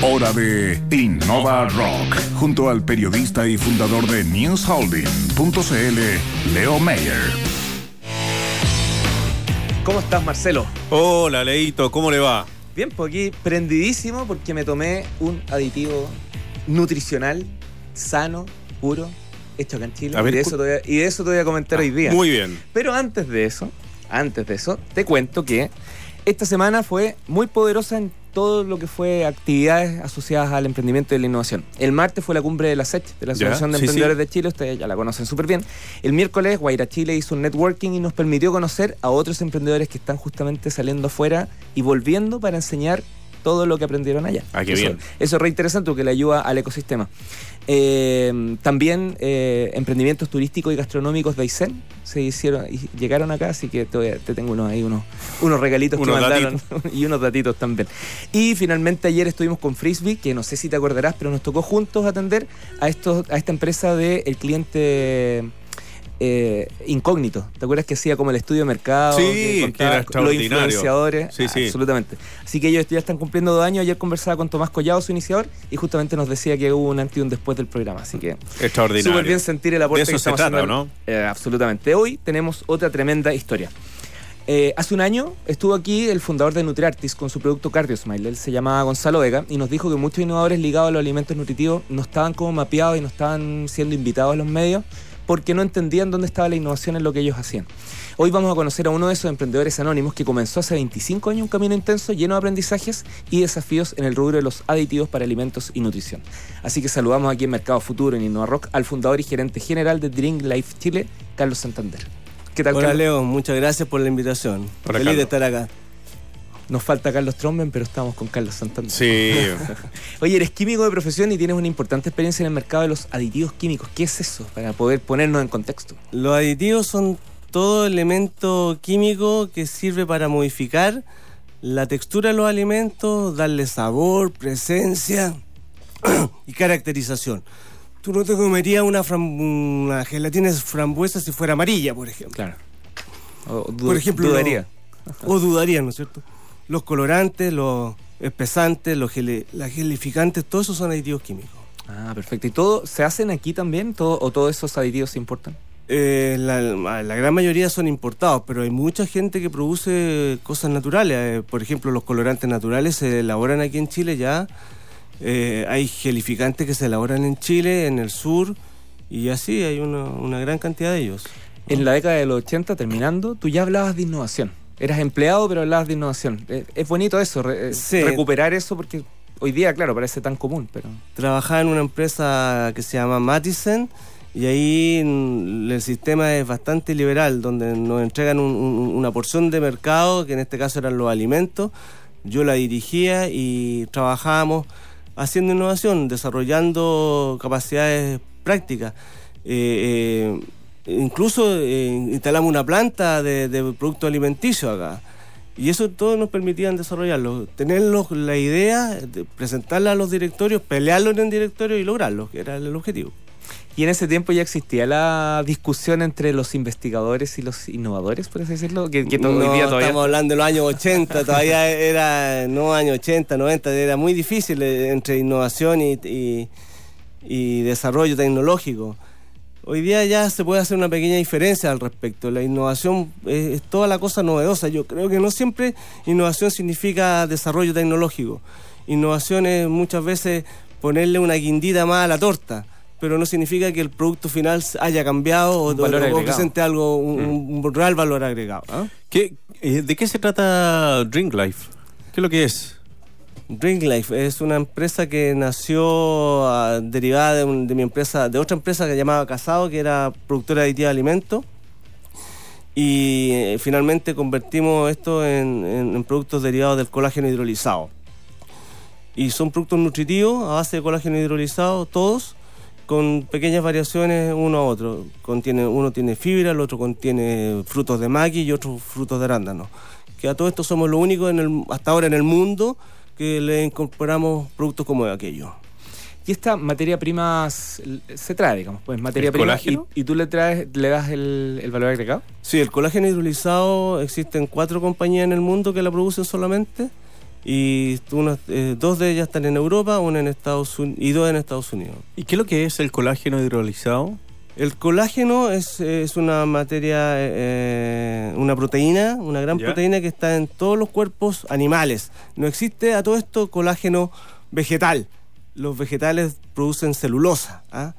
Hora de Innova Rock, junto al periodista y fundador de NewsHolding.cl, Leo Mayer. ¿Cómo estás, Marcelo? Hola, Leito, ¿cómo le va? Bien, pues aquí prendidísimo porque me tomé un aditivo nutricional, sano, puro, hecho acá en Chile. A ver, y, de eso te voy a, y de eso te voy a comentar hoy día. Muy bien. Pero antes de eso, antes de eso, te cuento que esta semana fue muy poderosa en todo lo que fue actividades asociadas al emprendimiento y la innovación. El martes fue la cumbre de la SET, de la Asociación de sí, Emprendedores sí. de Chile, ustedes ya la conocen súper bien. El miércoles, Guaira Chile hizo un networking y nos permitió conocer a otros emprendedores que están justamente saliendo afuera y volviendo para enseñar todo lo que aprendieron allá. Ah, qué eso, bien. Eso es re interesante porque le ayuda al ecosistema. Eh, también eh, emprendimientos turísticos y gastronómicos de Aysén se hicieron y llegaron acá, así que te, tengo unos, ahí unos, unos regalitos Unos que mandaron y unos datitos también. Y finalmente ayer estuvimos con Frisbee, que no sé si te acordarás, pero nos tocó juntos atender a estos, a esta empresa del el cliente eh, incógnito. ¿Te acuerdas que hacía como el estudio de mercado? Sí, que era los influenciadores. Sí, sí. Absolutamente. Así que ellos ya están cumpliendo dos años. Ayer conversaba con Tomás Collado, su iniciador, y justamente nos decía que hubo un antes y un después del programa. Así que Extraordinario. súper bien sentir el aporte De eso que se estamos trata, haciendo. ¿no? Eh, absolutamente. Hoy tenemos otra tremenda historia. Eh, hace un año estuvo aquí el fundador de NutriArtis con su producto CardioSmile. Él se llamaba Gonzalo Vega y nos dijo que muchos innovadores ligados a los alimentos nutritivos no estaban como mapeados y no estaban siendo invitados a los medios porque no entendían dónde estaba la innovación en lo que ellos hacían. Hoy vamos a conocer a uno de esos emprendedores anónimos que comenzó hace 25 años un camino intenso lleno de aprendizajes y desafíos en el rubro de los aditivos para alimentos y nutrición. Así que saludamos aquí en Mercado Futuro, en InnovaRock, al fundador y gerente general de Drink Life Chile, Carlos Santander. ¿Qué tal, Hola Carlos? Leo, muchas gracias por la invitación. Hola, Feliz Carlos. de estar acá. Nos falta Carlos Tromben, pero estamos con Carlos Santander. Sí. Oye, eres químico de profesión y tienes una importante experiencia en el mercado de los aditivos químicos. ¿Qué es eso? Para poder ponernos en contexto. Los aditivos son todo elemento químico que sirve para modificar la textura de los alimentos, darle sabor, presencia y caracterización. Tú no te comerías una, fram- una gelatina frambuesa si fuera amarilla, por ejemplo. Claro. O Por ejemplo, dudaría. O dudarías, ¿no es cierto? Los colorantes, los espesantes, los las gelificantes, todos esos son aditivos químicos. Ah, perfecto. ¿Y todo se hacen aquí también? ¿Todo, ¿O todos esos aditivos se importan? Eh, la, la gran mayoría son importados, pero hay mucha gente que produce cosas naturales. Eh, por ejemplo, los colorantes naturales se elaboran aquí en Chile ya. Eh, hay gelificantes que se elaboran en Chile, en el sur, y así hay una, una gran cantidad de ellos. En la década de los 80, terminando, tú ya hablabas de innovación. Eras empleado, pero hablabas de innovación. Eh, Es bonito eso, re- eh, Sí. recuperar eso, porque hoy día, claro, parece tan común, pero... Trabajaba en una empresa que se llama Matisen y ahí mm, el sistema es bastante liberal, donde nos entregan un- un- una porción de mercado, que en este caso eran los alimentos. Yo la dirigía y trabajábamos haciendo innovación, desarrollando capacidades prácticas. Eh, eh, incluso eh, instalamos una planta de, de producto alimenticio acá. Y eso todo nos permitían desarrollarlo, tener los- la idea, de presentarla a los directorios, pelearlo en el directorio y lograrlo, que era el objetivo. Y en ese tiempo ya existía la discusión entre los investigadores y los innovadores, por así decirlo, que, que to- No, hoy día todavía... Estamos hablando de los años 80, todavía era, no años 80, 90, era muy difícil eh, entre innovación y, y- y desarrollo tecnológico. Hoy día ya se puede hacer una pequeña diferencia al respecto. La innovación es, es toda la cosa novedosa. Yo creo que no siempre innovación significa desarrollo tecnológico. Innovación es muchas veces ponerle una guindita más a la torta, pero no significa que el producto final haya cambiado o, o- presente algo, un, un real valor agregado. ¿ah? ¿Qué, eh, ¿De qué se trata Drink Life? ¿Qué es lo que es? Drink Life es una empresa que nació ah, derivada de, un- mi empresa, de otra empresa que llamaba Casado, que era productora de alimentos. Y eh, finalmente convertimos esto en, productos derivados del colágeno hidrolizado. Y son productos nutritivos a base de colágeno hidrolizado, todos, con pequeñas variaciones uno a otro. Contiene, uno tiene fibra, el otro contiene frutos de maqui y otros frutos de arándano. Que a todo esto somos en el, hasta ahora en el mundo que le incorporamos productos como aquello. Y esta materia prima se trae, digamos, pues materia ¿El prima. Y, colágeno? y tú le traes, le das el, el valor agregado. Sí, el colágeno hidrolizado existen cuatro compañías en el mundo que la producen solamente Y unas, eh, dos de ellas están en Europa, una en Estados Unidos y dos en Estados Unidos. ¿Y qué es lo que es el colágeno hidrolizado? El colágeno es, es una materia, eh, una proteína, una gran Ya. proteína que está en todos los cuerpos animales. No existe a todo esto colágeno vegetal. Los vegetales producen celulosa. ¿ah?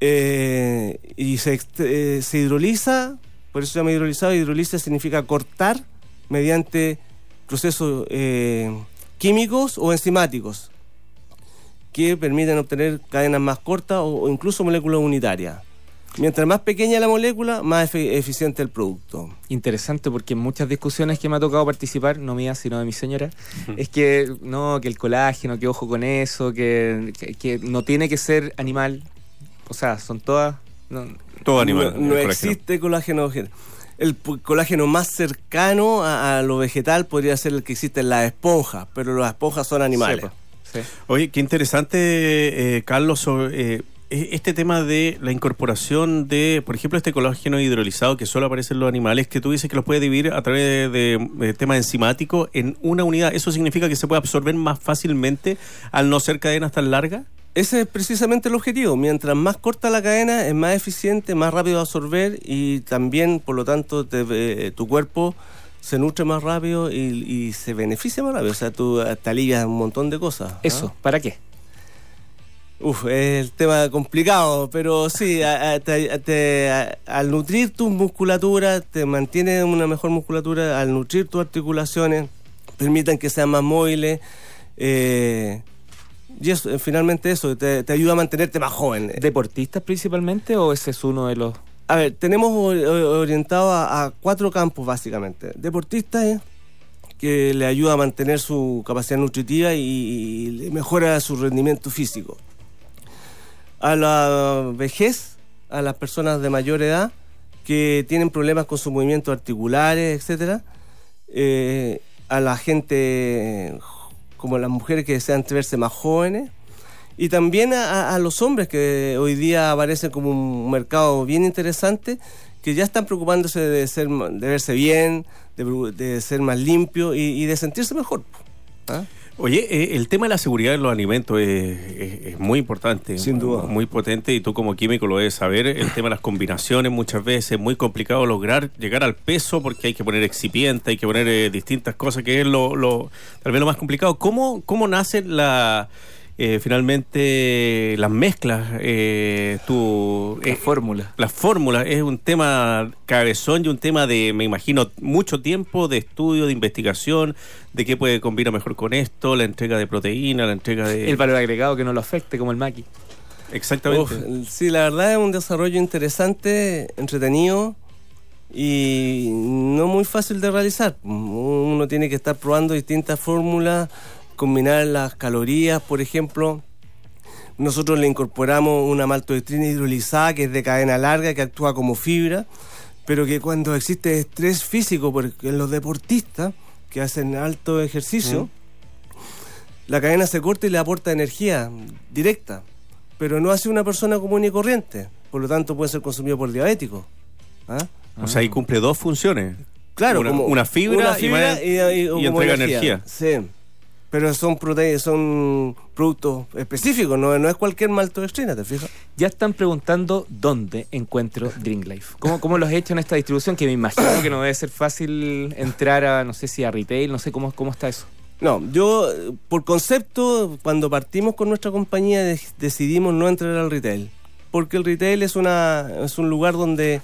Eh, y se, eh, se hidroliza, por eso se llama hidrolizado. Hidroliza significa cortar mediante procesos eh, químicos o enzimáticos que permiten obtener cadenas más cortas o, o incluso moléculas unitarias. Mientras más pequeña la molécula, más efe- eficiente el producto. Interesante porque en muchas discusiones que me ha tocado participar, no mías sino de mi señora, es que no, que el colágeno, que ojo con eso, que, que- que no tiene que ser animal. O sea, son todas. no, Todo animal. No, no el colágeno. existe colágeno vegetal. El colágeno más cercano a, a lo vegetal podría ser el que existe en las esponjas, pero las esponjas son animales. sepa. Sí. Oye, qué interesante, eh, Carlos, sobre, eh, e- este tema de la incorporación de, por ejemplo, este colágeno hidrolizado que solo aparece en los animales, que tú dices que los puede dividir a través de, de tema enzimático en una unidad. ¿Eso significa que se puede absorber más fácilmente al no ser cadenas tan largas? Ese es precisamente el objetivo. Mientras más corta la cadena, es más eficiente, más rápido de absorber y también, por lo tanto, te- eh, tu cuerpo se nutre más rápido y, y se beneficia más rápido. O sea, tú te alivias un montón de cosas. ¿ah? Eso, ¿para qué? Uf, es el tema complicado, pero sí, a- a- te- te- a- al nutrir tu musculatura, te mantiene una mejor musculatura, al nutrir tus articulaciones, permitan que sean más móviles. eh, y eso, eh, finalmente eso, te, te ayuda a mantenerte más joven. ¿Deportistas principalmente o ese es uno de los.? A ver, tenemos orientado a, cuatro campos básicamente. Deportistas, eh, que le ayuda a mantener su capacidad nutritiva y, le mejora su rendimiento físico. A la vejez, a las personas de mayor edad que tienen problemas con sus movimientos articulares, etcétera. Eh, a la gente como las mujeres que desean verse más jóvenes y también a, los hombres que hoy día aparecen como un mercado bien interesante, que ya están preocupándose de, ser, de verse bien, de, ser más limpio y, y de sentirse mejor. ¿Ah? Oye, eh, el tema de la seguridad en los alimentos es, es- es muy importante. Sin duda. Muy potente y tú como químico lo debes saber. El tema de las combinaciones muchas veces es muy complicado lograr llegar al peso porque hay que poner excipiente, hay que poner eh, distintas cosas que es lo, lo- tal vez lo más complicado. ¿Cómo, cómo nace la... eh, finalmente las mezclas, eh, tu, La eh, fórmula. la fórmula es un tema cabezón y un tema de, me imagino, mucho tiempo de estudio, de investigación, de qué puede combinar mejor con esto, la entrega de proteína, la entrega de... El valor agregado que no lo afecte, como el maqui. Exactamente. Uf, sí, la verdad es un desarrollo interesante, entretenido y no muy fácil de realizar. Uno tiene que estar probando distintas fórmulas, combinar las calorías, por ejemplo. Nosotros le incorporamos una maltodextrina hidrolizada que es de cadena larga, que actúa como fibra, pero que cuando existe estrés físico, porque en los deportistas que hacen alto ejercicio, la cadena se corta y le aporta energía directa, pero no hace una persona común y corriente, por lo tanto puede ser consumido por diabéticos. ¿Ah? O sea, ahí cumple dos funciones. Claro, Una- como una fibra una y fibra y, y- y como entrega energía. Sí, pero son proteínas, son productos específicos, no, no es cualquier maltodextrina, ¿te fijas? Ya están preguntando dónde encuentro Drink Life. ¿Cómo, ¿Cómo lo has hecho en esta distribución? Que me imagino que no debe ser fácil entrar a, no sé si a retail, no sé cómo, cómo está eso. No, yo por concepto, cuando partimos con nuestra compañía de- decidimos no entrar al retail, porque el retail es, una, es un lugar donde,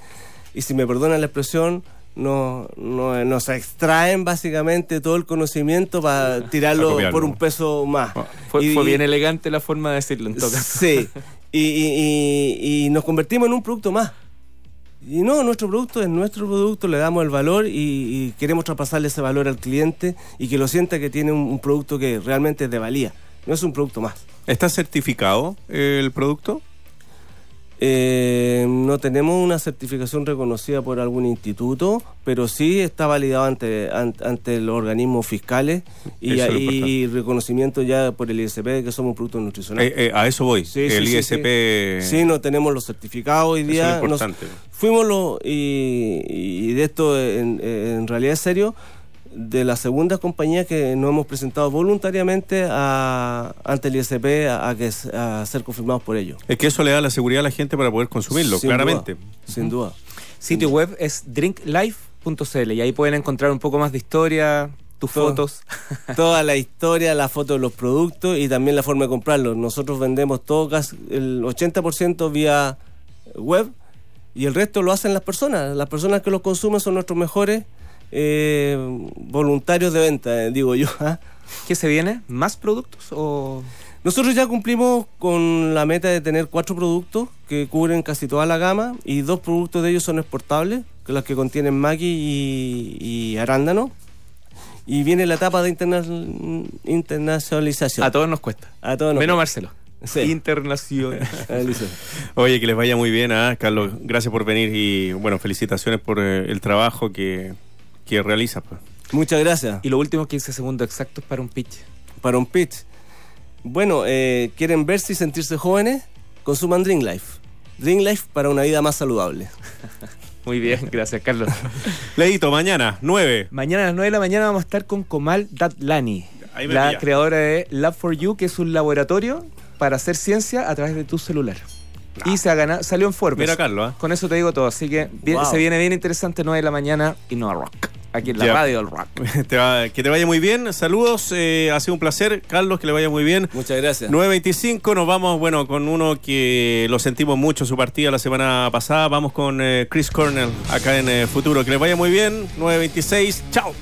y si me perdonan la expresión, no, no- nos extraen básicamente todo el conocimiento para tirarlo copiarlo. por un peso más. Fue, Y- fue y- bien elegante la forma de decirlo en todo caso. Sí, y, y- y- y nos convertimos en un producto más. Y no, nuestro producto es nuestro producto, le damos el valor y, y queremos traspasarle ese valor al cliente y que lo sienta que tiene un, un producto que realmente es de valía. No es un producto más. ¿Está certificado el producto? Eh, no tenemos una certificación reconocida por algún instituto, pero sí está validado ante, an- ante los organismos fiscales y, Eso es lo y importante. reconocimiento ya por el ISP de que somos un producto nutricional. Eh, eh, a eso voy. Sí, el sí, ISP... Sí, no tenemos los certificados hoy Eso día. es Nos- importante. fuimos los, y, y de esto en, en realidad es serio, de las segundas compañías que nos hemos presentado voluntariamente a, ante el ISP a, a que, a ser confirmados por ellos. Es que eso le da la seguridad a la gente para poder consumirlo, Sin claramente. duda, sin duda. Sitio web es drinklife.cl y ahí pueden encontrar un poco más de historia, tus Todo. fotos. Toda la historia, la foto de los productos y también la forma de comprarlos. Nosotros vendemos todo, casi el 80% vía web y el resto lo hacen las personas. Las personas que los consumen son nuestros mejores eh, voluntarios de venta, eh, digo yo. ¿ah? ¿Qué se viene? ¿Más productos o...? Nosotros ya cumplimos con la meta de tener cuatro productos que cubren casi toda la gama y dos productos de ellos son exportables, que los que contienen maqui y, y arándano. Y viene la etapa de interna- internacionalización. A todos nos cuesta. A todos nos Menos cuesta. Marcelo. Sí. Internacional. Oye, que les vaya muy bien, ¿ah? Carlos. Gracias por venir y, bueno, felicitaciones por eh, el trabajo que, que realizas. pues. Muchas gracias. y los últimos 15 segundos exactos para un pitch. Para un pitch. Bueno, eh, ¿quieren verse y sentirse jóvenes? Consuman Dream Life. Dream Life para una vida más saludable. Muy bien, gracias Carlos. Leito, mañana, 9. Mañana a las 9 de la mañana vamos a estar con Komal Datlani, Ahí me la pilla. creadora de Lab4You, que es un laboratorio para hacer ciencia a través de tu celular. Y se ha ganado, salió en Forbes. Mira, Carlos, ¿ah? Con eso te digo todo. Así que bien- Wow. se viene bien interesante 9 de la mañana y no rock. Aquí en la Ya. radio del rock. Te va- que te vaya muy bien. Saludos, eh, ha sido un placer. Carlos, que le vaya muy bien. Muchas gracias. 9.25, nos vamos, bueno, con uno que lo sentimos mucho su partida la semana pasada. Vamos con eh, Chris Cornell acá en eh, Futuro. Que les vaya muy bien. 9.26, chao.